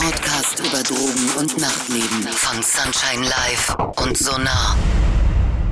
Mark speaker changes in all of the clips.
Speaker 1: Podcast über Drogen und Nachtleben von Sunshine Live und Sonar.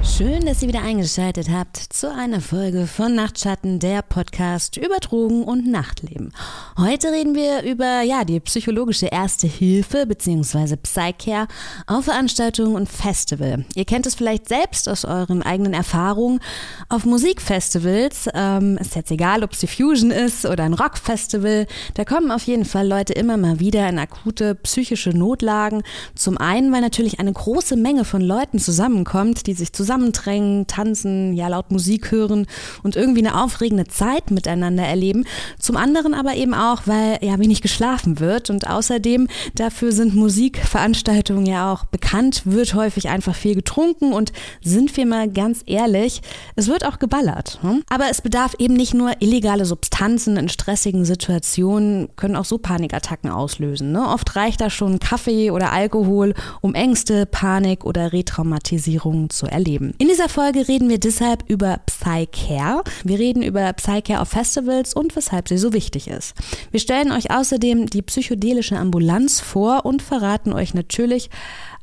Speaker 2: Schön, dass ihr wieder eingeschaltet habt zu einer Folge von Nachtschatten, der Podcast über Drogen und Nachtleben. Heute reden wir über ja, die psychologische Erste Hilfe bzw. Psycare auf Veranstaltungen und Festival. Ihr kennt es vielleicht selbst aus euren eigenen Erfahrungen auf Musikfestivals. Ähm, ist jetzt egal, ob es die Fusion ist oder ein Rockfestival. Da kommen auf jeden Fall Leute immer mal wieder in akute psychische Notlagen. Zum einen, weil natürlich eine große Menge von Leuten zusammenkommt, die sich zusammen zusammendrängen, tanzen, ja laut Musik hören und irgendwie eine aufregende Zeit miteinander erleben. Zum anderen aber eben auch, weil ja wenig geschlafen wird und außerdem dafür sind Musikveranstaltungen ja auch bekannt, wird häufig einfach viel getrunken und sind wir mal ganz ehrlich, es wird auch geballert. Hm? Aber es bedarf eben nicht nur illegale Substanzen in stressigen Situationen, können auch so Panikattacken auslösen. Ne? Oft reicht da schon Kaffee oder Alkohol, um Ängste, Panik oder Retraumatisierungen zu erleben. In dieser Folge reden wir deshalb über Psycare. Wir reden über Psycare auf Festivals und weshalb sie so wichtig ist. Wir stellen euch außerdem die psychedelische Ambulanz vor und verraten euch natürlich,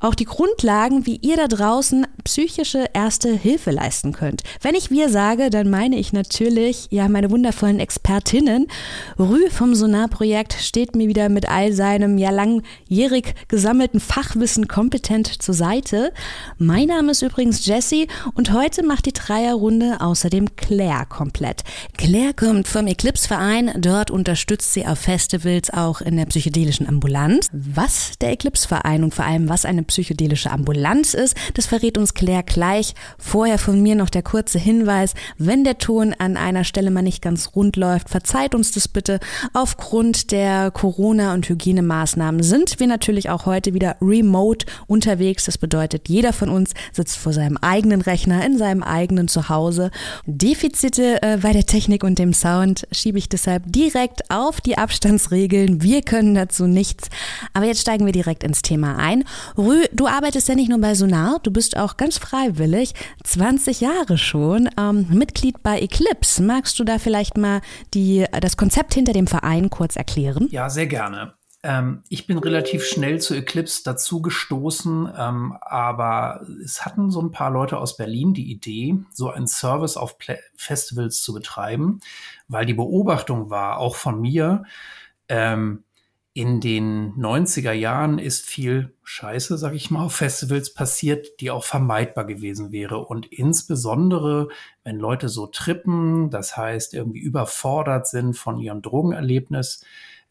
Speaker 2: auch die Grundlagen, wie ihr da draußen psychische erste Hilfe leisten könnt. Wenn ich wir sage, dann meine ich natürlich ja meine wundervollen Expertinnen. Rü vom Sonarprojekt steht mir wieder mit all seinem ja langjährig gesammelten Fachwissen kompetent zur Seite. Mein Name ist übrigens Jessie und heute macht die Dreierrunde außerdem Claire komplett. Claire kommt vom Eclipse Verein, dort unterstützt sie auf Festivals auch in der psychedelischen Ambulanz. Was der Eclipse Verein und vor allem was eine psychedelische Ambulanz ist. Das verrät uns Claire gleich. Vorher von mir noch der kurze Hinweis, wenn der Ton an einer Stelle mal nicht ganz rund läuft, verzeiht uns das bitte. Aufgrund der Corona- und Hygienemaßnahmen sind wir natürlich auch heute wieder remote unterwegs. Das bedeutet, jeder von uns sitzt vor seinem eigenen Rechner in seinem eigenen Zuhause. Defizite äh, bei der Technik und dem Sound schiebe ich deshalb direkt auf die Abstandsregeln. Wir können dazu nichts. Aber jetzt steigen wir direkt ins Thema ein. Rü, du arbeitest ja nicht nur bei Sonar, du bist auch ganz freiwillig, 20 Jahre schon, ähm, Mitglied bei Eclipse. Magst du da vielleicht mal die, das Konzept hinter dem Verein kurz erklären?
Speaker 3: Ja, sehr gerne. Ähm, ich bin relativ schnell zu Eclipse dazu gestoßen, ähm, aber es hatten so ein paar Leute aus Berlin die Idee, so einen Service auf Pla Festivals zu betreiben, weil die Beobachtung war, auch von mir, ähm, in den 90er Jahren ist viel Scheiße, sag ich mal, auf Festivals passiert, die auch vermeidbar gewesen wäre. Und insbesondere, wenn Leute so trippen, das heißt irgendwie überfordert sind von ihrem Drogenerlebnis,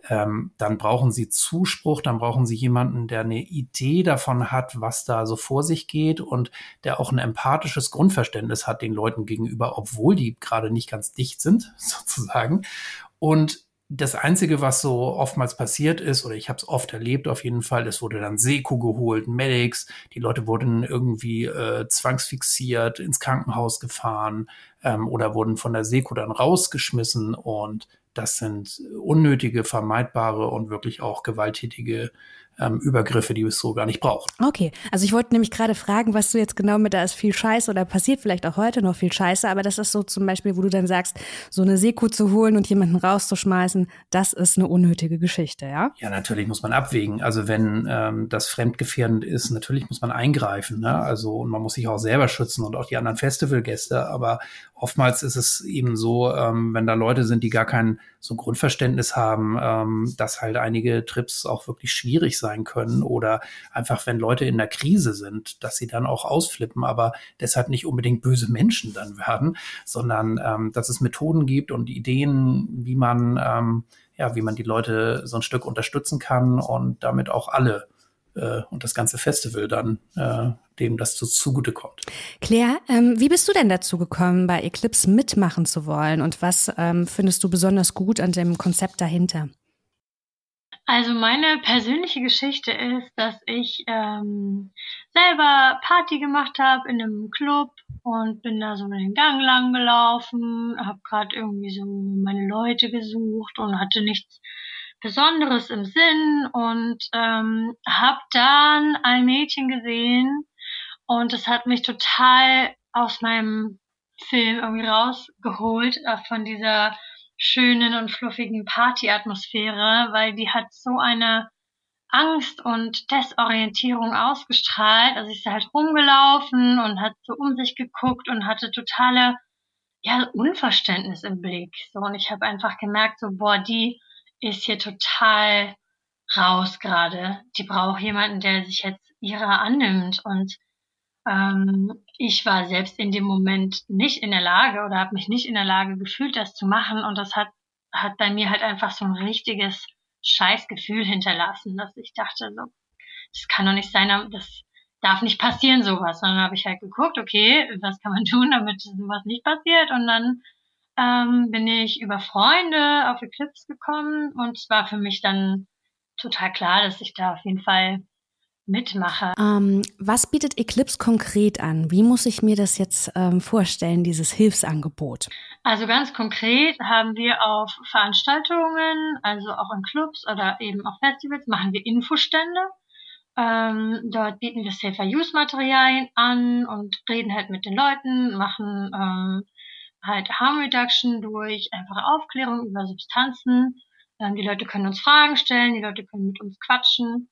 Speaker 3: ähm, dann brauchen sie Zuspruch, dann brauchen sie jemanden, der eine Idee davon hat, was da so vor sich geht und der auch ein empathisches Grundverständnis hat den Leuten gegenüber, obwohl die gerade nicht ganz dicht sind, sozusagen. Und das Einzige, was so oftmals passiert ist, oder ich habe es oft erlebt auf jeden Fall, es wurde dann Seko geholt, Medics, die Leute wurden irgendwie äh, zwangsfixiert, ins Krankenhaus gefahren ähm, oder wurden von der Seko dann rausgeschmissen und das sind unnötige, vermeidbare und wirklich auch gewalttätige ähm, Übergriffe, die es so gar nicht braucht.
Speaker 2: Okay, also ich wollte nämlich gerade fragen, was du jetzt genau mit da ist viel Scheiße oder passiert vielleicht auch heute noch viel Scheiße, aber das ist so zum Beispiel, wo du dann sagst, so eine Seko zu holen und jemanden rauszuschmeißen, das ist eine unnötige Geschichte, ja?
Speaker 3: Ja, natürlich muss man abwägen. Also wenn ähm, das fremdgefährdend ist, natürlich muss man eingreifen. Ne? Also und man muss sich auch selber schützen und auch die anderen Festivalgäste. Aber oftmals ist es eben so, ähm, wenn da Leute sind, die gar kein so Grundverständnis haben, ähm, dass halt einige Trips auch wirklich schwierig sein können oder einfach, wenn Leute in der Krise sind, dass sie dann auch ausflippen, aber deshalb nicht unbedingt böse Menschen dann werden, sondern ähm, dass es Methoden gibt und Ideen, wie man ähm, ja, wie man die Leute so ein Stück unterstützen kann und damit auch alle äh, und das ganze Festival dann äh, dem das so zugutekommt.
Speaker 2: Claire, ähm, wie bist du denn dazu gekommen, bei Eclipse mitmachen zu wollen und was ähm, findest du besonders gut an dem Konzept dahinter?
Speaker 4: Also meine persönliche Geschichte ist, dass ich ähm, selber Party gemacht habe in einem Club und bin da so den Gang lang gelaufen, habe gerade irgendwie so meine Leute gesucht und hatte nichts Besonderes im Sinn und ähm, habe dann ein Mädchen gesehen und es hat mich total aus meinem Film irgendwie rausgeholt äh, von dieser schönen und fluffigen Partyatmosphäre, weil die hat so eine Angst und Desorientierung ausgestrahlt. Also sie ist halt rumgelaufen und hat so um sich geguckt und hatte totale ja, Unverständnis im Blick. So, und ich habe einfach gemerkt, so, boah, die ist hier total raus gerade. Die braucht jemanden, der sich jetzt ihrer annimmt. Und ähm, ich war selbst in dem Moment nicht in der Lage oder habe mich nicht in der Lage gefühlt, das zu machen. Und das hat, hat bei mir halt einfach so ein richtiges Scheißgefühl hinterlassen, dass ich dachte, so, das kann doch nicht sein, das darf nicht passieren, sowas. Und dann habe ich halt geguckt, okay, was kann man tun, damit sowas nicht passiert? Und dann ähm, bin ich über Freunde auf Eclipse gekommen und es war für mich dann total klar, dass ich da auf jeden Fall mitmache.
Speaker 2: Ähm, was bietet Eclipse konkret an? Wie muss ich mir das jetzt ähm, vorstellen, dieses Hilfsangebot?
Speaker 4: Also ganz konkret haben wir auf Veranstaltungen, also auch in Clubs oder eben auf Festivals, machen wir Infostände. Ähm, dort bieten wir Safer-Use-Materialien an und reden halt mit den Leuten, machen ähm, halt Harm Reduction durch einfache Aufklärung über Substanzen. Ähm, die Leute können uns Fragen stellen, die Leute können mit uns quatschen.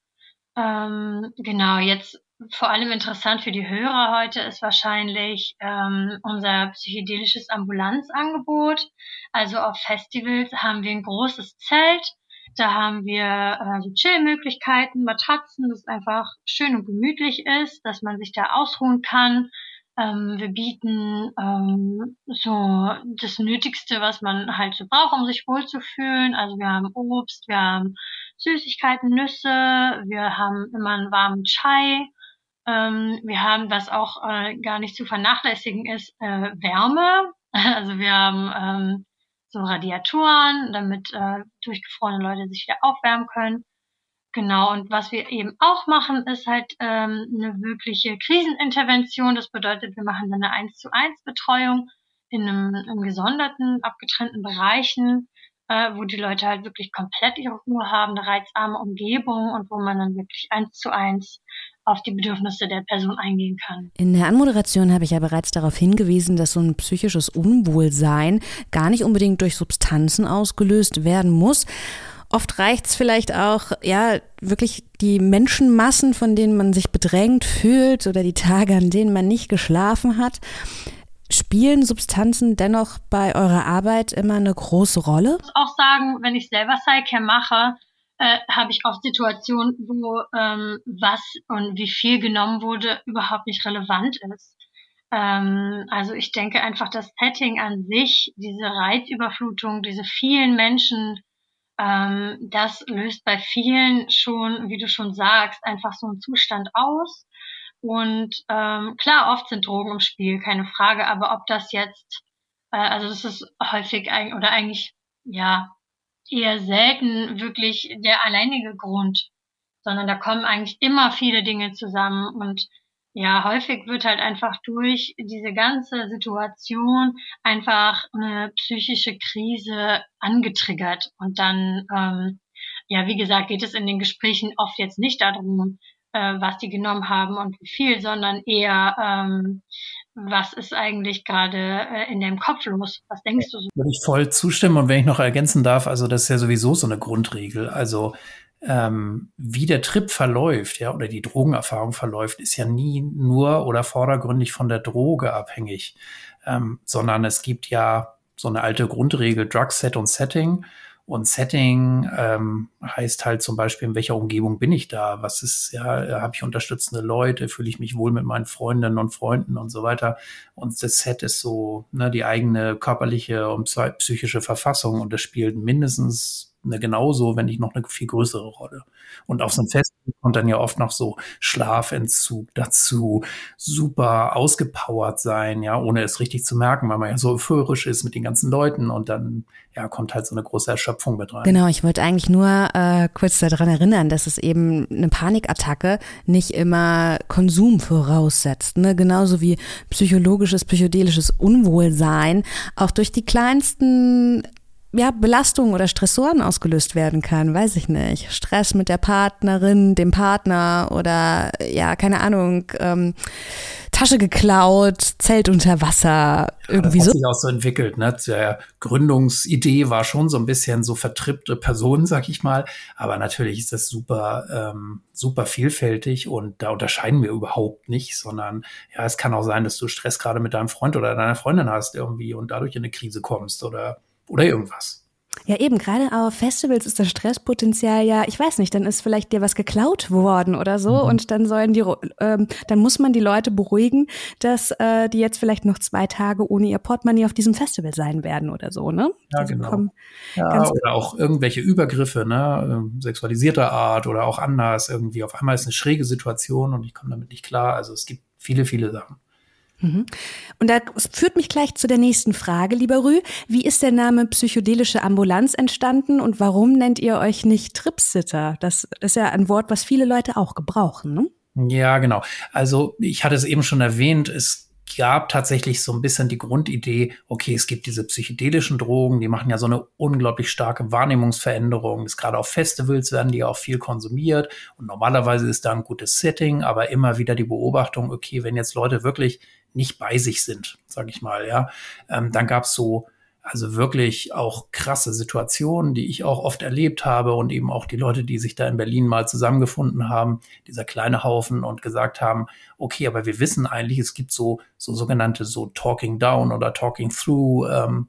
Speaker 4: Ähm, genau, jetzt vor allem interessant für die Hörer heute ist wahrscheinlich ähm, unser psychedelisches Ambulanzangebot. Also auf Festivals haben wir ein großes Zelt. Da haben wir äh, so Chillmöglichkeiten, Matratzen, das einfach schön und gemütlich ist, dass man sich da ausruhen kann. Ähm, wir bieten ähm, so das Nötigste, was man halt so braucht, um sich wohlzufühlen. Also wir haben Obst, wir haben Süßigkeiten, Nüsse, wir haben immer einen warmen Chai. Ähm, wir haben, was auch äh, gar nicht zu vernachlässigen ist, äh, Wärme. Also wir haben ähm, so Radiatoren, damit äh, durchgefrorene Leute sich wieder aufwärmen können. Genau, und was wir eben auch machen, ist halt ähm, eine wirkliche Krisenintervention. Das bedeutet, wir machen dann eine 1 zu 1 Betreuung in einem, in gesonderten, abgetrennten Bereichen, äh, wo die Leute halt wirklich komplett ihre Ruhe haben, eine reizarme Umgebung und wo man dann wirklich 1 zu 1 auf die Bedürfnisse der Person eingehen kann.
Speaker 2: In der Anmoderation habe ich ja bereits darauf hingewiesen, dass so ein psychisches Unwohlsein gar nicht unbedingt durch Substanzen ausgelöst werden muss. Oft reicht es vielleicht auch, ja, wirklich die Menschenmassen, von denen man sich bedrängt fühlt oder die Tage, an denen man nicht geschlafen hat. Spielen Substanzen dennoch bei eurer Arbeit immer eine große Rolle?
Speaker 4: Ich muss auch sagen, wenn ich selber Psycare mache, äh, habe ich oft Situationen, wo ähm, was und wie viel genommen wurde, überhaupt nicht relevant ist. Ähm, also ich denke einfach, das Setting an sich, diese Reizüberflutung, diese vielen Menschen, ähm, das löst bei vielen schon, wie du schon sagst, einfach so einen Zustand aus. Und ähm, klar, oft sind Drogen im Spiel, keine Frage, aber ob das jetzt, äh, also das ist häufig ein, oder eigentlich, ja, eher selten wirklich der alleinige Grund, sondern da kommen eigentlich immer viele Dinge zusammen und ja, häufig wird halt einfach durch diese ganze Situation einfach eine psychische Krise angetriggert. Und dann, ähm, ja, wie gesagt, geht es in den Gesprächen oft jetzt nicht darum, äh, was die genommen haben und wie viel, sondern eher, ähm, was ist eigentlich gerade äh, in deinem Kopf los? Was denkst du so?
Speaker 3: Würde ich voll zustimmen und wenn ich noch ergänzen darf, also das ist ja sowieso so eine Grundregel. Also ähm, wie der Trip verläuft, ja, oder die Drogenerfahrung verläuft, ist ja nie nur oder vordergründig von der Droge abhängig, ähm, sondern es gibt ja so eine alte Grundregel, Drug Set und Setting. Und Setting ähm, heißt halt zum Beispiel, in welcher Umgebung bin ich da? Was ist, ja, habe ich unterstützende Leute? Fühle ich mich wohl mit meinen Freundinnen und Freunden und so weiter? Und das Set ist so ne, die eigene körperliche und psychische Verfassung und das spielt mindestens eine genauso, wenn nicht noch eine viel größere Rolle. Und auf so einem Fest kommt dann ja oft noch so Schlafentzug dazu, super ausgepowert sein, ja, ohne es richtig zu merken, weil man ja so euphorisch ist mit den ganzen Leuten und dann ja kommt halt so eine große Erschöpfung mit rein.
Speaker 2: Genau, ich wollte eigentlich nur äh, kurz daran erinnern, dass es eben eine Panikattacke nicht immer Konsum voraussetzt, ne? genauso wie psychologisches, psychedelisches Unwohlsein auch durch die kleinsten ja, Belastungen oder Stressoren ausgelöst werden kann, weiß ich nicht. Stress mit der Partnerin, dem Partner oder ja, keine Ahnung, ähm, Tasche geklaut, Zelt unter Wasser, irgendwie
Speaker 3: ja, das hat
Speaker 2: so.
Speaker 3: sich auch so entwickelt. Ne? Der Gründungsidee war schon so ein bisschen so vertrippte Person, sag ich mal. Aber natürlich ist das super, ähm, super vielfältig und da unterscheiden wir überhaupt nicht, sondern ja, es kann auch sein, dass du Stress gerade mit deinem Freund oder deiner Freundin hast irgendwie und dadurch in eine Krise kommst oder oder irgendwas.
Speaker 2: Ja, eben, gerade auf Festivals ist das Stresspotenzial ja, ich weiß nicht, dann ist vielleicht dir was geklaut worden oder so mhm. und dann sollen die, ähm, dann muss man die Leute beruhigen, dass äh, die jetzt vielleicht noch zwei Tage ohne ihr Portemonnaie auf diesem Festival sein werden oder so, ne?
Speaker 3: Ja, also genau. Ja, oder auch irgendwelche Übergriffe, ne, ähm, sexualisierter Art oder auch anders irgendwie. Auf einmal ist eine schräge Situation und ich komme damit nicht klar. Also es gibt viele, viele Sachen.
Speaker 2: Mhm. Und das führt mich gleich zu der nächsten Frage, lieber Rü. Wie ist der Name psychedelische Ambulanz entstanden und warum nennt ihr euch nicht Tripsitter? Das ist ja ein Wort, was viele Leute auch gebrauchen, ne?
Speaker 3: Ja, genau. Also ich hatte es eben schon erwähnt, es gab tatsächlich so ein bisschen die Grundidee, okay, es gibt diese psychedelischen Drogen, die machen ja so eine unglaublich starke Wahrnehmungsveränderung. Das gerade auf Festivals werden die auch viel konsumiert und normalerweise ist da ein gutes Setting, aber immer wieder die Beobachtung, okay, wenn jetzt Leute wirklich nicht bei sich sind, sage ich mal, ja, ähm, dann gab es so also wirklich auch krasse Situationen, die ich auch oft erlebt habe und eben auch die Leute, die sich da in Berlin mal zusammengefunden haben, dieser kleine Haufen und gesagt haben, okay, aber wir wissen eigentlich, es gibt so, so sogenannte so Talking Down oder Talking Through ähm,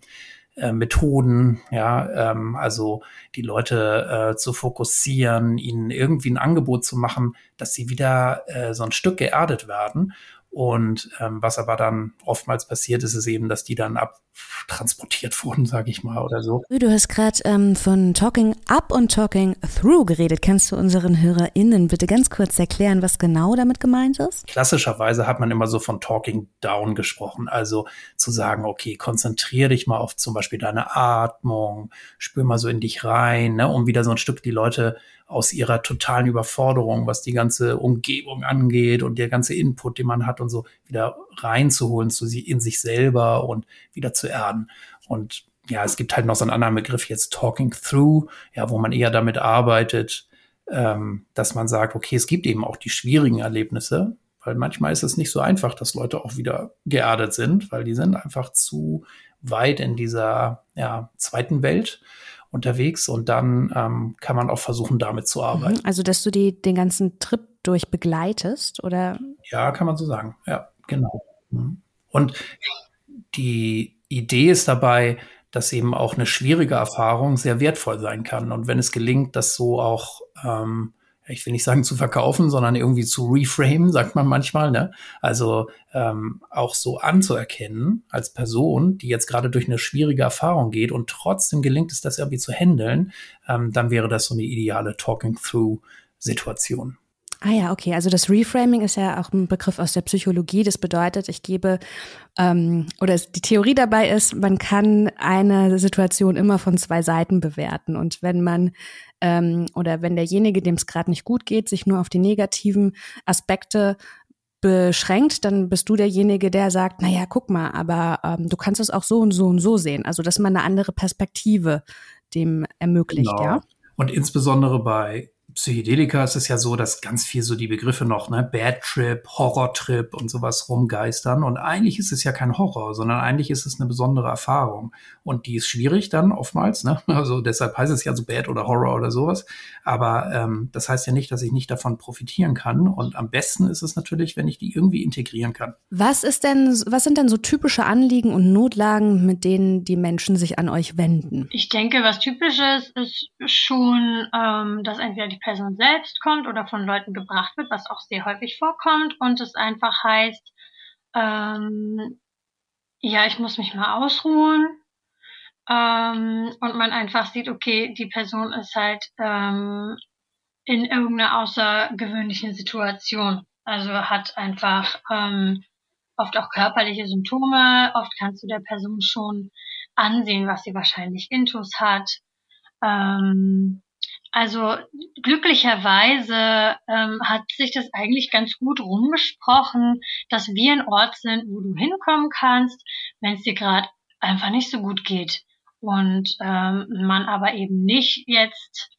Speaker 3: äh, Methoden, ja, ähm, also die Leute äh, zu fokussieren, ihnen irgendwie ein Angebot zu machen, dass sie wieder äh, so ein Stück geerdet werden. Und ähm, was aber dann oftmals passiert ist, ist eben, dass die dann abtransportiert wurden, sage ich mal, oder so.
Speaker 2: Du hast gerade ähm, von Talking Up und Talking Through geredet. Kannst du unseren HörerInnen bitte ganz kurz erklären, was genau damit gemeint ist?
Speaker 3: Klassischerweise hat man immer so von Talking Down gesprochen. Also zu sagen, okay, konzentriere dich mal auf zum Beispiel deine Atmung, spür mal so in dich rein, ne, um wieder so ein Stück die Leute aus ihrer totalen Überforderung, was die ganze Umgebung angeht und der ganze Input, den man hat und so wieder reinzuholen zu sie in sich selber und wieder zu erden. Und ja, es gibt halt noch so einen anderen Begriff jetzt Talking Through, ja, wo man eher damit arbeitet, ähm, dass man sagt, okay, es gibt eben auch die schwierigen Erlebnisse, weil manchmal ist es nicht so einfach, dass Leute auch wieder geerdet sind, weil die sind einfach zu weit in dieser ja, zweiten Welt unterwegs und dann ähm, kann man auch versuchen, damit zu arbeiten.
Speaker 2: Mhm. Also, dass du die, den ganzen Trip durch begleitest, oder?
Speaker 3: Ja, kann man so sagen. Ja, genau. Mhm. Und die Idee ist dabei, dass eben auch eine schwierige Erfahrung sehr wertvoll sein kann. Und wenn es gelingt, das so auch ähm, ich will nicht sagen zu verkaufen, sondern irgendwie zu reframe, sagt man manchmal. Ne? Also ähm, auch so anzuerkennen als Person, die jetzt gerade durch eine schwierige Erfahrung geht und trotzdem gelingt es, das irgendwie zu handeln, ähm, dann wäre das so eine ideale Talking-Through-Situation.
Speaker 2: Ah ja, okay. Also das Reframing ist ja auch ein Begriff aus der Psychologie. Das bedeutet, ich gebe ähm, oder die Theorie dabei ist, man kann eine Situation immer von zwei Seiten bewerten. Und wenn man ähm, oder wenn derjenige, dem es gerade nicht gut geht, sich nur auf die negativen Aspekte beschränkt, dann bist du derjenige, der sagt, na ja, guck mal, aber ähm, du kannst es auch so und so und so sehen. Also dass man eine andere Perspektive dem ermöglicht, genau. ja.
Speaker 3: Und insbesondere bei Psychedelika ist es ja so, dass ganz viel so die Begriffe noch, ne, Bad Trip, Horror Trip und sowas rumgeistern. Und eigentlich ist es ja kein Horror, sondern eigentlich ist es eine besondere Erfahrung. Und die ist schwierig dann oftmals, ne? Also deshalb heißt es ja so Bad oder Horror oder sowas. Aber ähm, das heißt ja nicht, dass ich nicht davon profitieren kann. Und am besten ist es natürlich, wenn ich die irgendwie integrieren kann.
Speaker 2: Was ist denn, was sind denn so typische Anliegen und Notlagen, mit denen die Menschen sich an euch wenden?
Speaker 4: Ich denke, was typisches ist schon, ähm, dass entweder die Person selbst kommt oder von Leuten gebracht wird, was auch sehr häufig vorkommt. Und es einfach heißt, ähm, ja, ich muss mich mal ausruhen. Ähm, und man einfach sieht, okay, die Person ist halt ähm, in irgendeiner außergewöhnlichen Situation, also hat einfach ähm, oft auch körperliche Symptome, oft kannst du der Person schon ansehen, was sie wahrscheinlich Intus hat. Ähm, also glücklicherweise ähm, hat sich das eigentlich ganz gut rumgesprochen, dass wir ein Ort sind, wo du hinkommen kannst, wenn es dir gerade einfach nicht so gut geht. und ähm, man aber eben nicht jetzt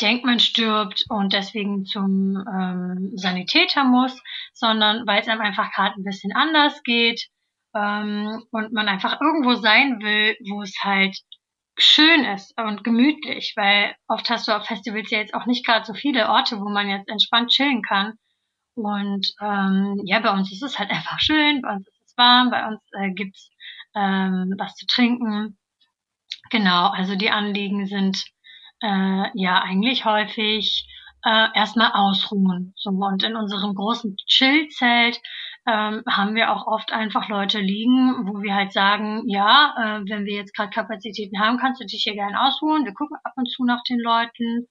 Speaker 4: denkt, man stirbt und deswegen zum ähm, Sanitäter muss, sondern weil es einem einfach gerade ein bisschen anders geht ähm, und man einfach irgendwo sein will, wo es halt schön ist und gemütlich, weil oft hast du auf Festivals ja jetzt auch nicht gerade so viele Orte, wo man jetzt entspannt chillen kann. Und ähm, ja, bei uns ist es halt einfach schön, bei uns ist es warm, bei uns äh, gibt's ähm, was zu trinken. Genau, also die Anliegen sind äh, ja eigentlich häufig äh, erstmal ausruhen. So, und in unserem großen Chillzelt ähm, haben wir auch oft einfach Leute liegen, wo wir halt sagen, ja, äh, wenn wir jetzt gerade Kapazitäten haben, kannst du dich hier gerne ausruhen. Wir gucken ab und zu nach den Leuten.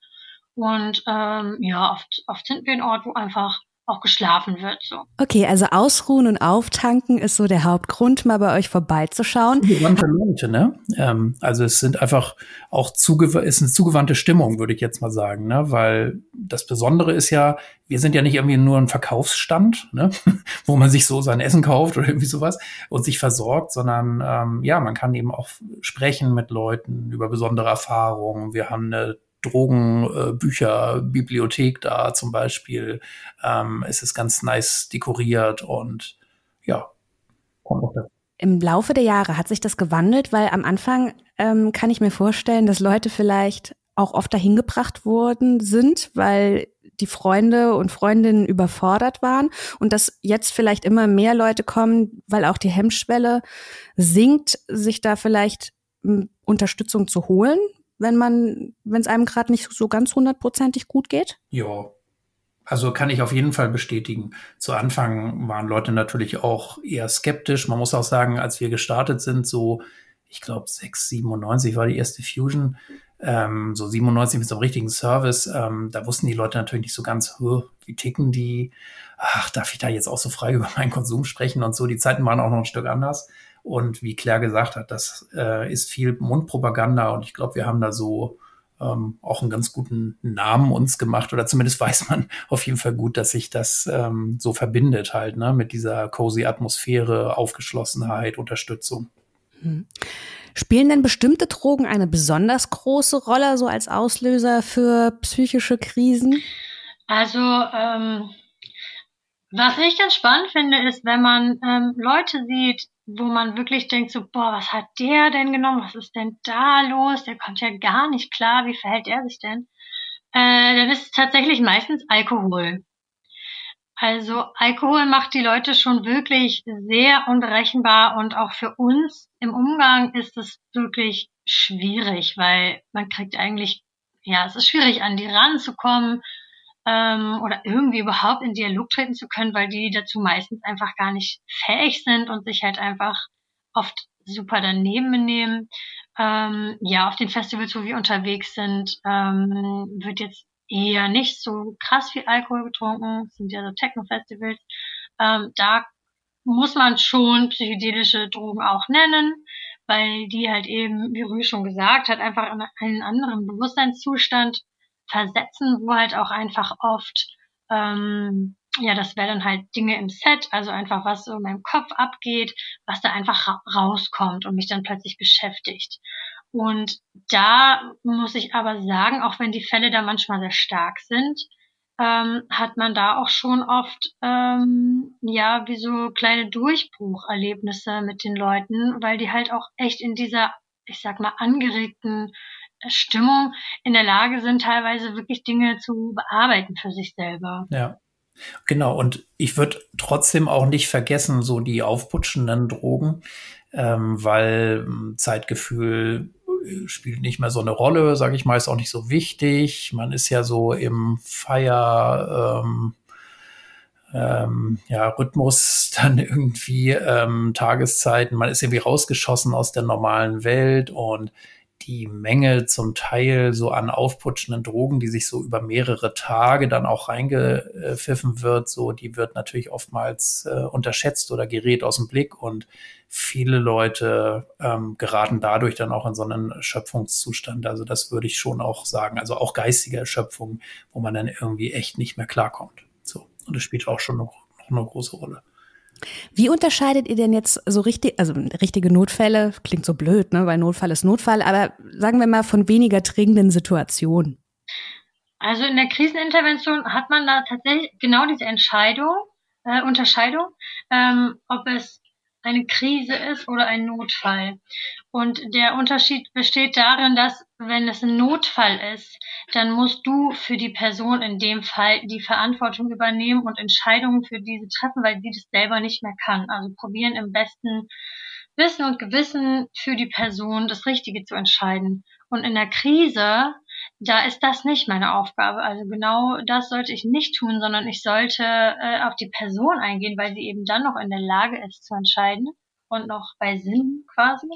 Speaker 4: Und ähm, ja, oft, oft sind wir ein Ort, wo einfach auch geschlafen wird. So.
Speaker 2: Okay, also ausruhen und auftanken ist so der Hauptgrund, mal bei euch vorbeizuschauen.
Speaker 3: Zugewandte Leute, ne? Ähm, also es sind einfach auch zugew ist eine zugewandte Stimmung, würde ich jetzt mal sagen, ne? Weil das Besondere ist ja, wir sind ja nicht irgendwie nur ein Verkaufsstand, ne? wo man sich so sein Essen kauft oder irgendwie sowas und sich versorgt, sondern ähm, ja, man kann eben auch sprechen mit Leuten über besondere Erfahrungen. Wir haben eine Drogenbücher, äh, Bibliothek da zum Beispiel. Ähm, es ist ganz nice dekoriert und ja.
Speaker 2: Im Laufe der Jahre hat sich das gewandelt, weil am Anfang ähm, kann ich mir vorstellen, dass Leute vielleicht auch oft dahin gebracht worden sind, weil die Freunde und Freundinnen überfordert waren und dass jetzt vielleicht immer mehr Leute kommen, weil auch die Hemmschwelle sinkt, sich da vielleicht hm, Unterstützung zu holen, wenn man, wenn es einem gerade nicht so ganz hundertprozentig gut geht?
Speaker 3: Ja. Also kann ich auf jeden Fall bestätigen. Zu Anfang waren Leute natürlich auch eher skeptisch. Man muss auch sagen, als wir gestartet sind, so, ich glaube, 6, 97 war die erste Fusion, ähm, so 97 mit so einem richtigen Service, ähm, da wussten die Leute natürlich nicht so ganz, wie ticken die? Ach, darf ich da jetzt auch so frei über meinen Konsum sprechen und so? Die Zeiten waren auch noch ein Stück anders. Und wie Claire gesagt hat, das äh, ist viel Mundpropaganda und ich glaube, wir haben da so ähm, auch einen ganz guten Namen uns gemacht oder zumindest weiß man auf jeden Fall gut, dass sich das ähm, so verbindet halt ne, mit dieser cozy Atmosphäre, Aufgeschlossenheit, Unterstützung.
Speaker 2: Hm. Spielen denn bestimmte Drogen eine besonders große Rolle, so als Auslöser für psychische Krisen?
Speaker 4: Also ähm, was ich ganz spannend finde, ist, wenn man ähm, Leute sieht, wo man wirklich denkt so, boah, was hat der denn genommen? Was ist denn da los? Der kommt ja gar nicht klar. Wie verhält er sich denn? Äh, dann ist es tatsächlich meistens Alkohol. Also Alkohol macht die Leute schon wirklich sehr unberechenbar und auch für uns im Umgang ist es wirklich schwierig, weil man kriegt eigentlich, ja, es ist schwierig an die ranzukommen ähm, oder irgendwie überhaupt in Dialog treten zu können, weil die dazu meistens einfach gar nicht fähig sind und sich halt einfach oft super daneben benehmen. Ähm, ja, auf den Festivals, wo wir unterwegs sind, ähm, wird jetzt eher nicht so krass viel Alkohol getrunken. Das sind ja so Techno-Festivals. Ähm, da muss man schon psychedelische Drogen auch nennen, weil die halt eben, wie Rü schon gesagt hat, einfach in einen anderen Bewusstseinszustand versetzen, wo halt auch einfach oft, ähm, ja, das wäre dann halt Dinge im Set, also einfach was so in meinem Kopf abgeht, was da einfach ra rauskommt und mich dann plötzlich beschäftigt. Und da muss ich aber sagen, auch wenn die Fälle da manchmal sehr stark sind, ähm, hat man da auch schon oft ähm, ja wie so kleine Durchbrucherlebnisse mit den Leuten, weil die halt auch echt in dieser, ich sag mal, angeregten Stimmung in der Lage sind, teilweise wirklich Dinge zu bearbeiten für sich selber.
Speaker 3: Ja. Genau, und ich würde trotzdem auch nicht vergessen, so die aufputschenden Drogen, ähm, weil ähm, Zeitgefühl äh, spielt nicht mehr so eine Rolle, sage ich mal, ist auch nicht so wichtig. Man ist ja so im Feier, ähm, ähm, ja, Rhythmus dann irgendwie ähm, Tageszeiten. Man ist irgendwie rausgeschossen aus der normalen Welt und die Menge zum Teil so an aufputschenden Drogen, die sich so über mehrere Tage dann auch reingepfiffen wird, so die wird natürlich oftmals äh, unterschätzt oder gerät aus dem Blick und viele Leute ähm, geraten dadurch dann auch in so einen Erschöpfungszustand. Also das würde ich schon auch sagen. Also auch geistige Erschöpfung, wo man dann irgendwie echt nicht mehr klarkommt. So. Und das spielt auch schon noch, noch eine große Rolle.
Speaker 2: Wie unterscheidet ihr denn jetzt so richtig, also richtige Notfälle, klingt so blöd, ne, weil Notfall ist Notfall, aber sagen wir mal von weniger dringenden Situationen?
Speaker 4: Also in der Krisenintervention hat man da tatsächlich genau diese Entscheidung, äh, Unterscheidung, ähm, ob es eine Krise ist oder ein Notfall. Und der Unterschied besteht darin, dass wenn es ein Notfall ist, dann musst du für die Person in dem Fall die Verantwortung übernehmen und Entscheidungen für diese treffen, weil sie das selber nicht mehr kann. Also probieren im besten Wissen und Gewissen für die Person das Richtige zu entscheiden. Und in der Krise, da ist das nicht meine Aufgabe. Also genau das sollte ich nicht tun, sondern ich sollte äh, auf die Person eingehen, weil sie eben dann noch in der Lage ist zu entscheiden und noch bei Sinn quasi.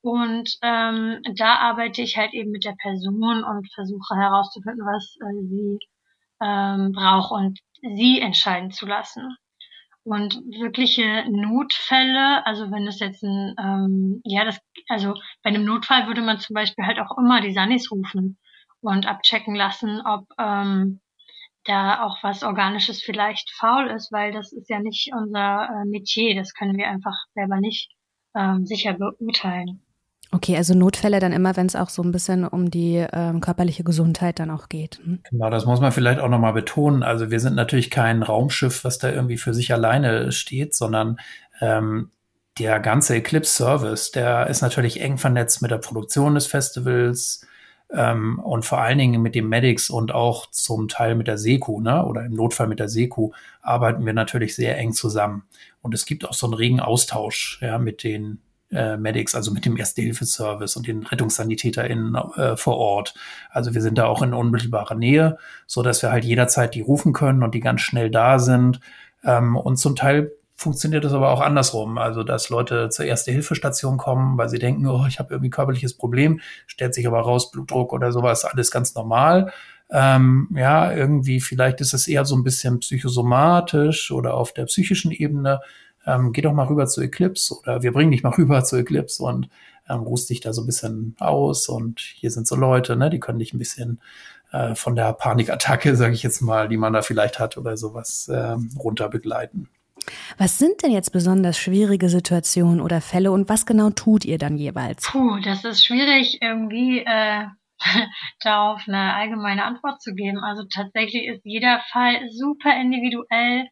Speaker 4: Und ähm, da arbeite ich halt eben mit der Person und versuche herauszufinden, was äh, sie ähm, braucht und sie entscheiden zu lassen. Und wirkliche Notfälle, also wenn es jetzt ein, ähm, ja, das, also bei einem Notfall würde man zum Beispiel halt auch immer die Sannis rufen und abchecken lassen, ob ähm, da auch was Organisches vielleicht faul ist, weil das ist ja nicht unser äh, Metier, das können wir einfach selber nicht ähm, sicher beurteilen.
Speaker 2: Okay, also Notfälle dann immer, wenn es auch so ein bisschen um die ähm, körperliche Gesundheit dann auch geht. Hm?
Speaker 3: Genau, das muss man vielleicht auch nochmal betonen. Also wir sind natürlich kein Raumschiff, was da irgendwie für sich alleine steht, sondern ähm, der ganze Eclipse-Service, der ist natürlich eng vernetzt mit der Produktion des Festivals ähm, und vor allen Dingen mit den Medics und auch zum Teil mit der Seku, ne? oder im Notfall mit der Seku, arbeiten wir natürlich sehr eng zusammen. Und es gibt auch so einen regen Austausch ja, mit den äh, Medics, also mit dem Erste-Hilfe-Service und den RettungssanitäterInnen äh, vor Ort. Also wir sind da auch in unmittelbarer Nähe, so dass wir halt jederzeit die rufen können und die ganz schnell da sind. Ähm, und zum Teil funktioniert das aber auch andersrum. Also, dass Leute zur Erste-Hilfe-Station kommen, weil sie denken, oh, ich habe irgendwie körperliches Problem, stellt sich aber raus, Blutdruck oder sowas, alles ganz normal. Ähm, ja, irgendwie, vielleicht ist es eher so ein bisschen psychosomatisch oder auf der psychischen Ebene ähm, geh doch mal rüber zu Eclipse oder wir bringen dich mal rüber zu Eclipse und ähm, ruhst dich da so ein bisschen aus und hier sind so Leute, ne, die können dich ein bisschen äh, von der Panikattacke, sage ich jetzt mal, die man da vielleicht hat oder sowas ähm, runter begleiten.
Speaker 2: Was sind denn jetzt besonders schwierige Situationen oder Fälle und was genau tut ihr dann jeweils?
Speaker 4: Puh, das ist schwierig irgendwie äh, darauf eine allgemeine Antwort zu geben. Also tatsächlich ist jeder Fall super individuell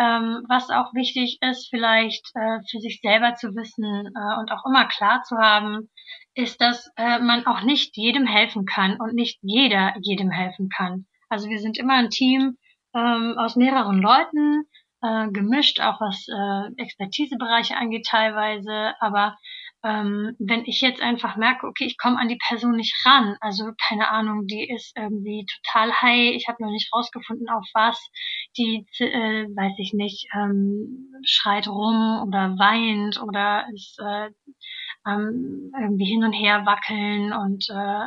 Speaker 4: ähm, was auch wichtig ist, vielleicht äh, für sich selber zu wissen äh, und auch immer klar zu haben, ist, dass äh, man auch nicht jedem helfen kann und nicht jeder jedem helfen kann. Also wir sind immer ein Team ähm, aus mehreren Leuten, äh, gemischt, auch was äh, Expertisebereiche angeht teilweise, aber ähm, wenn ich jetzt einfach merke, okay, ich komme an die Person nicht ran, also keine Ahnung, die ist irgendwie total high, ich habe noch nicht rausgefunden, auf was, die, äh, weiß ich nicht, ähm, schreit rum oder weint oder ist äh, ähm, irgendwie hin und her wackeln und äh,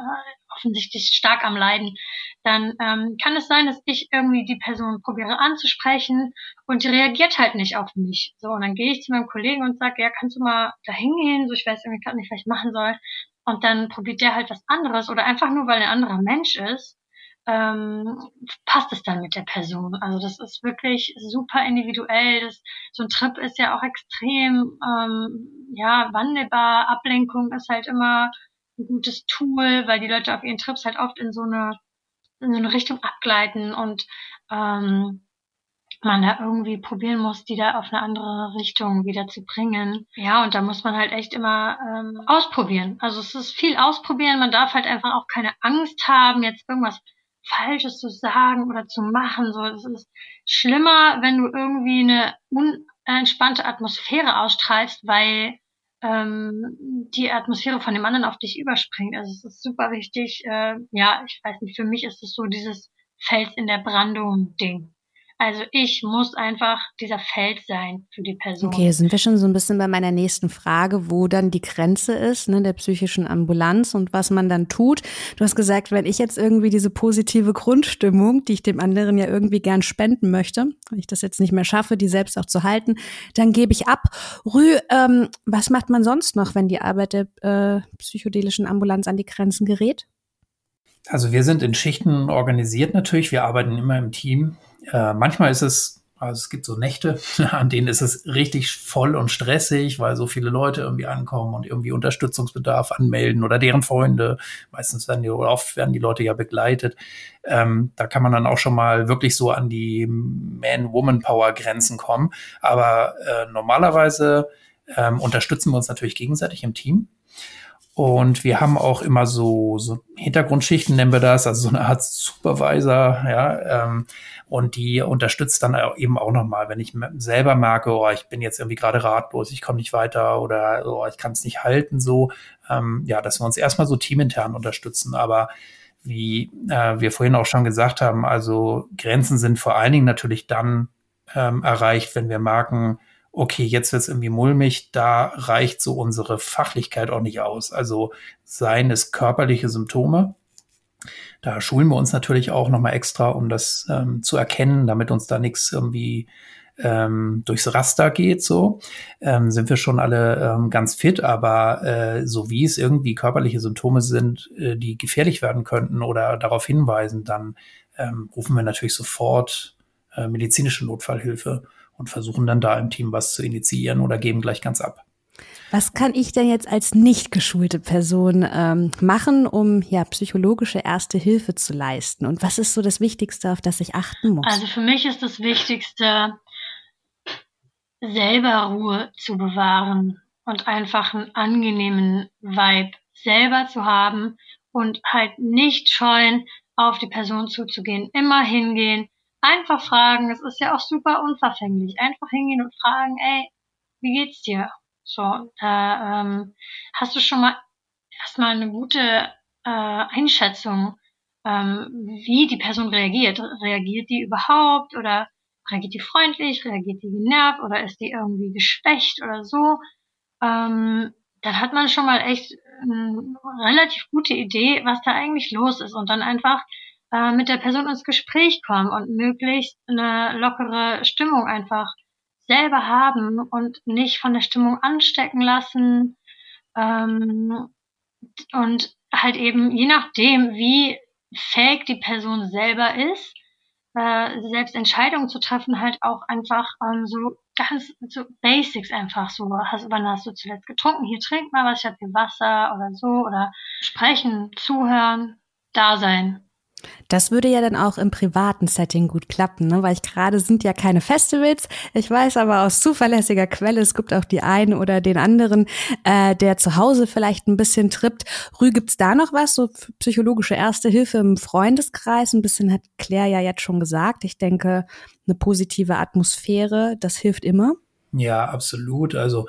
Speaker 4: offensichtlich stark am Leiden, dann ähm, kann es sein, dass ich irgendwie die Person probiere anzusprechen und die reagiert halt nicht auf mich. So, und dann gehe ich zu meinem Kollegen und sage, ja, kannst du mal da hingehen? So, ich weiß irgendwie gerade nicht, was ich machen soll. Und dann probiert der halt was anderes oder einfach nur, weil ein anderer Mensch ist, ähm, passt es dann mit der Person. Also das ist wirklich super individuell. Das, so ein Trip ist ja auch extrem ähm, ja wandelbar. Ablenkung ist halt immer ein gutes Tool, weil die Leute auf ihren Trips halt oft in so eine, in so eine Richtung abgleiten und ähm, man da irgendwie probieren muss, die da auf eine andere Richtung wieder zu bringen. Ja, und da muss man halt echt immer ähm, ausprobieren. Also es ist viel ausprobieren. Man darf halt einfach auch keine Angst haben, jetzt irgendwas Falsches zu sagen oder zu machen. So, es ist schlimmer, wenn du irgendwie eine unentspannte Atmosphäre ausstrahlst, weil ähm, die Atmosphäre von dem anderen auf dich überspringt. Also es ist super wichtig. Äh, ja, ich weiß nicht, für mich ist es so dieses Fels in der Brandung Ding. Also ich muss einfach dieser Feld sein für die Person.
Speaker 2: Okay, sind wir schon so ein bisschen bei meiner nächsten Frage, wo dann die Grenze ist, ne, der psychischen Ambulanz und was man dann tut. Du hast gesagt, wenn ich jetzt irgendwie diese positive Grundstimmung, die ich dem anderen ja irgendwie gern spenden möchte, wenn ich das jetzt nicht mehr schaffe, die selbst auch zu halten, dann gebe ich ab. Rü, ähm, was macht man sonst noch, wenn die Arbeit der äh, psychedelischen Ambulanz an die Grenzen gerät?
Speaker 3: Also wir sind in Schichten organisiert natürlich. Wir arbeiten immer im Team. Äh, manchmal ist es Also es gibt so Nächte, an denen ist es richtig voll und stressig, weil so viele Leute irgendwie ankommen und irgendwie Unterstützungsbedarf anmelden oder deren Freunde. Meistens werden die oder oft werden die Leute ja begleitet. Ähm, da kann man dann auch schon mal wirklich so an die Man-Woman-Power-Grenzen kommen. Aber äh, normalerweise ähm, unterstützen wir uns natürlich gegenseitig im Team. Und wir haben auch immer so, so Hintergrundschichten, nennen wir das, also so eine Art Supervisor, ja, ähm, und die unterstützt dann eben auch nochmal, wenn ich selber merke, oh, ich bin jetzt irgendwie gerade ratlos, ich komme nicht weiter oder oh, ich kann es nicht halten, so, ähm, ja, dass wir uns erstmal so teamintern unterstützen. Aber wie äh, wir vorhin auch schon gesagt haben, also Grenzen sind vor allen Dingen natürlich dann ähm, erreicht, wenn wir merken, okay, jetzt wird es irgendwie mulmig, da reicht so unsere Fachlichkeit auch nicht aus. Also seien es körperliche Symptome. Da schulen wir uns natürlich auch nochmal extra, um das ähm, zu erkennen, damit uns da nichts irgendwie ähm, durchs Raster geht, so ähm, sind wir schon alle ähm, ganz fit, aber äh, so wie es irgendwie körperliche Symptome sind, äh, die gefährlich werden könnten oder darauf hinweisen, dann ähm, rufen wir natürlich sofort äh, medizinische Notfallhilfe und versuchen dann da im Team was zu initiieren oder geben gleich ganz ab.
Speaker 2: Was kann ich denn jetzt als nicht geschulte Person ähm, machen, um ja psychologische Erste Hilfe zu leisten? Und was ist so das Wichtigste, auf das ich achten muss?
Speaker 4: Also für mich ist das Wichtigste, selber Ruhe zu bewahren und einfach einen angenehmen Vibe selber zu haben und halt nicht scheuen, auf die Person zuzugehen, immer hingehen, Einfach fragen, es ist ja auch super unverfänglich. Einfach hingehen und fragen, ey, wie geht's dir? So, da ähm, hast du schon mal erstmal eine gute äh, Einschätzung, ähm, wie die Person reagiert. Reagiert die überhaupt oder reagiert die freundlich, reagiert die genervt oder ist die irgendwie geschwächt oder so? Ähm, dann hat man schon mal echt eine relativ gute Idee, was da eigentlich los ist und dann einfach äh, mit der Person ins Gespräch kommen und möglichst eine lockere Stimmung einfach selber haben und nicht von der Stimmung anstecken lassen ähm, und halt eben je nachdem, wie fähig die Person selber ist, äh, selbst Entscheidungen zu treffen, halt auch einfach ähm, so ganz so Basics einfach so. Hast, wann hast du zuletzt getrunken? Hier trink mal was, ich hab hier Wasser oder so oder sprechen, zuhören, da sein.
Speaker 2: Das würde ja dann auch im privaten Setting gut klappen, ne? weil ich gerade sind ja keine Festivals. Ich weiß aber aus zuverlässiger Quelle, es gibt auch die einen oder den anderen, äh, der zu Hause vielleicht ein bisschen trippt. Rü, gibt's da noch was, so psychologische Erste Hilfe im Freundeskreis? Ein bisschen hat Claire ja jetzt schon gesagt. Ich denke, eine positive Atmosphäre, das hilft immer.
Speaker 3: Ja, absolut. Also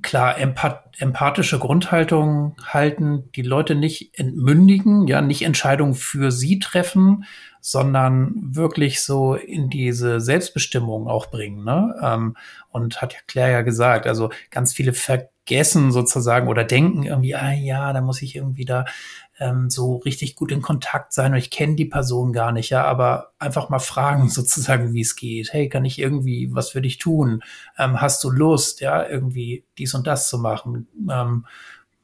Speaker 3: klar, empath empathische Grundhaltung halten, die Leute nicht entmündigen, ja, nicht Entscheidungen für sie treffen, sondern wirklich so in diese Selbstbestimmung auch bringen. Ne? Ähm, und hat ja Claire ja gesagt, also ganz viele vergessen sozusagen oder denken irgendwie, ah ja, da muss ich irgendwie da ähm, so richtig gut in Kontakt sein und ich kenne die Person gar nicht, ja, aber einfach mal fragen sozusagen, wie es geht. Hey, kann ich irgendwie was für dich tun? Ähm, hast du Lust, ja, irgendwie dies und das zu machen? Ähm,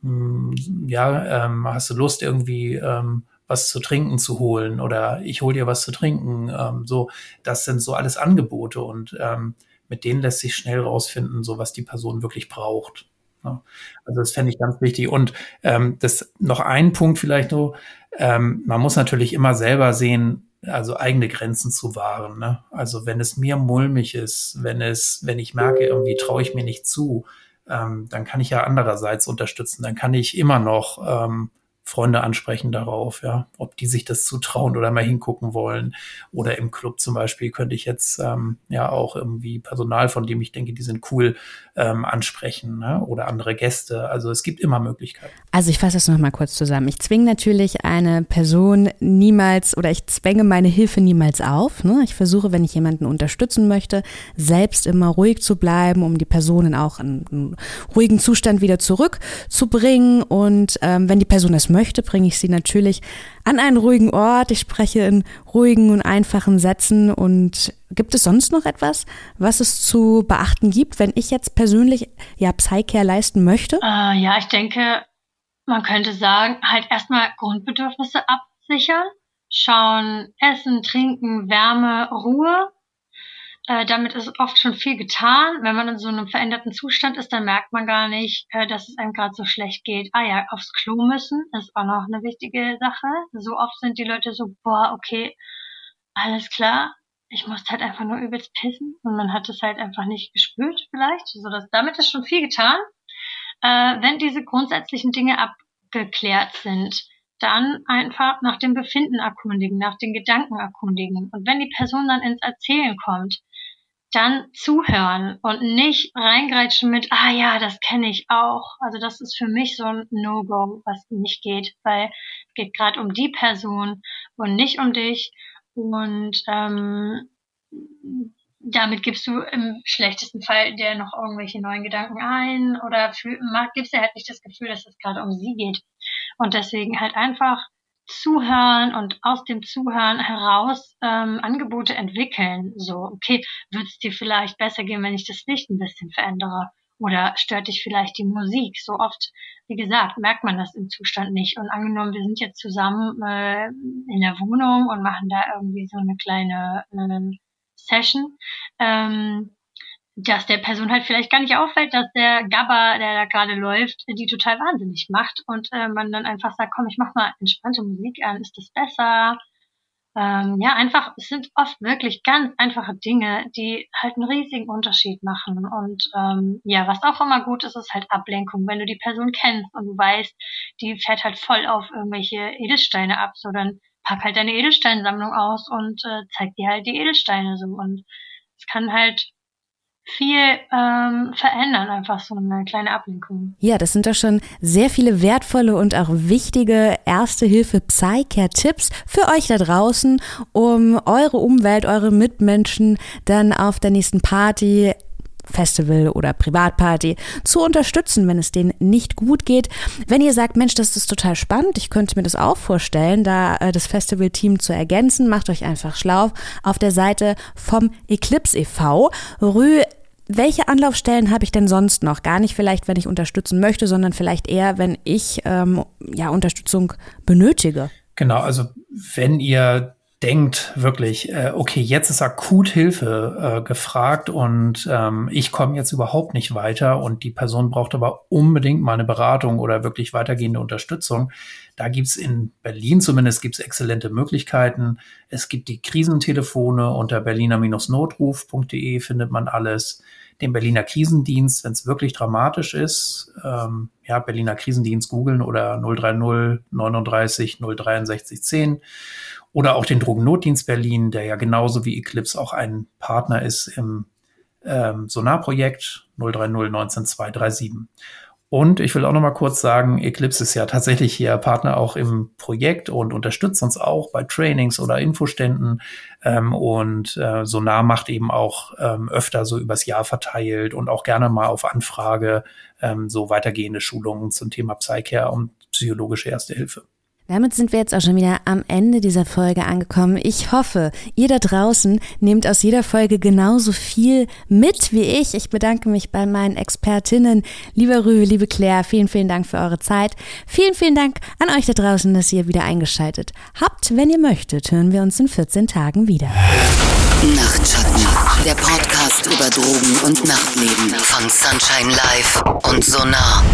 Speaker 3: hm, ja, ähm, hast du Lust irgendwie ähm, was zu trinken zu holen oder ich hol dir was zu trinken? Ähm, so, das sind so alles Angebote und ähm, mit denen lässt sich schnell rausfinden, so was die Person wirklich braucht. Ja. Also das fände ich ganz wichtig. Und ähm, das noch ein Punkt vielleicht nur, ähm, man muss natürlich immer selber sehen, also eigene Grenzen zu wahren. Ne? Also wenn es mir mulmig ist, wenn es, wenn ich merke, irgendwie traue ich mir nicht zu, ähm, dann kann ich ja andererseits unterstützen. Dann kann ich immer noch ähm, Freunde ansprechen darauf, ja, ob die sich das zutrauen oder mal hingucken wollen. Oder im Club zum Beispiel könnte ich jetzt ähm, ja auch irgendwie Personal, von dem ich denke, die sind cool, ähm, ansprechen ne? oder andere Gäste. Also es gibt immer Möglichkeiten.
Speaker 2: Also ich fasse das nochmal kurz zusammen. Ich zwinge natürlich eine Person niemals oder ich zwänge meine Hilfe niemals auf. Ne? Ich versuche, wenn ich jemanden unterstützen möchte, selbst immer ruhig zu bleiben, um die Personen auch in einen ruhigen Zustand wieder zurückzubringen. Und ähm, wenn die Person das möchte, möchte, bringe ich sie natürlich an einen ruhigen Ort. Ich spreche in ruhigen und einfachen Sätzen. Und gibt es sonst noch etwas, was es zu beachten gibt, wenn ich jetzt persönlich ja Psycare leisten möchte?
Speaker 4: Äh, ja, ich denke, man könnte sagen, halt erstmal Grundbedürfnisse absichern, schauen, Essen, Trinken, Wärme, Ruhe. Äh, damit ist oft schon viel getan. Wenn man in so einem veränderten Zustand ist, dann merkt man gar nicht, äh, dass es einem gerade so schlecht geht. Ah ja, aufs Klo müssen ist auch noch eine wichtige Sache. So oft sind die Leute so, boah, okay, alles klar, ich musste halt einfach nur übelst pissen und man hat es halt einfach nicht gespürt vielleicht. So dass damit ist schon viel getan. Äh, wenn diese grundsätzlichen Dinge abgeklärt sind, dann einfach nach dem Befinden erkundigen, nach den Gedanken erkundigen. Und wenn die Person dann ins Erzählen kommt, dann zuhören und nicht reingreitschen mit, ah ja, das kenne ich auch. Also das ist für mich so ein No-Go, was nicht geht, weil es geht gerade um die Person und nicht um dich. Und ähm, damit gibst du im schlechtesten Fall dir noch irgendwelche neuen Gedanken ein oder für, gibst dir halt nicht das Gefühl, dass es gerade um sie geht. Und deswegen halt einfach zuhören und aus dem Zuhören heraus ähm, Angebote entwickeln. So, okay, wird es dir vielleicht besser gehen, wenn ich das Licht ein bisschen verändere? Oder stört dich vielleicht die Musik? So oft, wie gesagt, merkt man das im Zustand nicht. Und angenommen, wir sind jetzt zusammen äh, in der Wohnung und machen da irgendwie so eine kleine äh, Session, ähm, dass der Person halt vielleicht gar nicht auffällt, dass der Gabber, der da gerade läuft, die total wahnsinnig macht und äh, man dann einfach sagt, komm, ich mach mal entspannte Musik an, ist das besser? Ähm, ja, einfach, es sind oft wirklich ganz einfache Dinge, die halt einen riesigen Unterschied machen. Und ähm, ja, was auch immer gut ist, ist halt Ablenkung. Wenn du die Person kennst und du weißt, die fährt halt voll auf irgendwelche Edelsteine ab, so dann pack halt deine Edelsteinsammlung aus und äh, zeig dir halt die Edelsteine so. Und es kann halt viel ähm, verändern, einfach so eine kleine Ablenkung.
Speaker 2: Ja, das sind doch schon sehr viele wertvolle und auch wichtige Erste-Hilfe-Psycare-Tipps für euch da draußen, um eure Umwelt, eure Mitmenschen dann auf der nächsten Party Festival oder Privatparty zu unterstützen, wenn es denen nicht gut geht. Wenn ihr sagt, Mensch, das ist total spannend, ich könnte mir das auch vorstellen, da äh, das Festivalteam zu ergänzen, macht euch einfach schlau auf der Seite vom Eclipse e.V. Rü welche Anlaufstellen habe ich denn sonst noch? Gar nicht vielleicht, wenn ich unterstützen möchte, sondern vielleicht eher, wenn ich ähm, ja Unterstützung benötige.
Speaker 3: Genau, also wenn ihr denkt wirklich, äh, okay, jetzt ist akut Hilfe äh, gefragt und ähm, ich komme jetzt überhaupt nicht weiter und die Person braucht aber unbedingt mal eine Beratung oder wirklich weitergehende Unterstützung. Da gibt's in Berlin zumindest gibt's exzellente Möglichkeiten. Es gibt die Krisentelefone unter berliner-notruf.de findet man alles. Den Berliner Krisendienst, wenn es wirklich dramatisch ist, ähm, ja, Berliner Krisendienst googeln oder 030 39 063 10 oder auch den Drogennotdienst Berlin, der ja genauso wie Eclipse auch ein Partner ist im ähm, Sonarprojekt 030 19 237. Und ich will auch noch mal kurz sagen, Eclipse ist ja tatsächlich hier Partner auch im Projekt und unterstützt uns auch bei Trainings oder Infoständen. Ähm, und äh, Sonar macht eben auch ähm, öfter so übers Jahr verteilt und auch gerne mal auf Anfrage ähm, so weitergehende Schulungen zum Thema Psycare und psychologische Erste Hilfe.
Speaker 2: Damit sind wir jetzt auch schon wieder am Ende dieser Folge angekommen. Ich hoffe, ihr da draußen nehmt aus jeder Folge genauso viel mit wie ich. Ich bedanke mich bei meinen Expertinnen, liebe Rühe, liebe Claire. Vielen, vielen Dank für eure Zeit. Vielen, vielen Dank an euch da draußen, dass ihr wieder eingeschaltet habt. Wenn ihr möchtet, hören wir uns in 14 Tagen wieder.
Speaker 1: Nachtschatten, der Podcast über Drogen und Nachtleben von Sunshine Live und Sonar.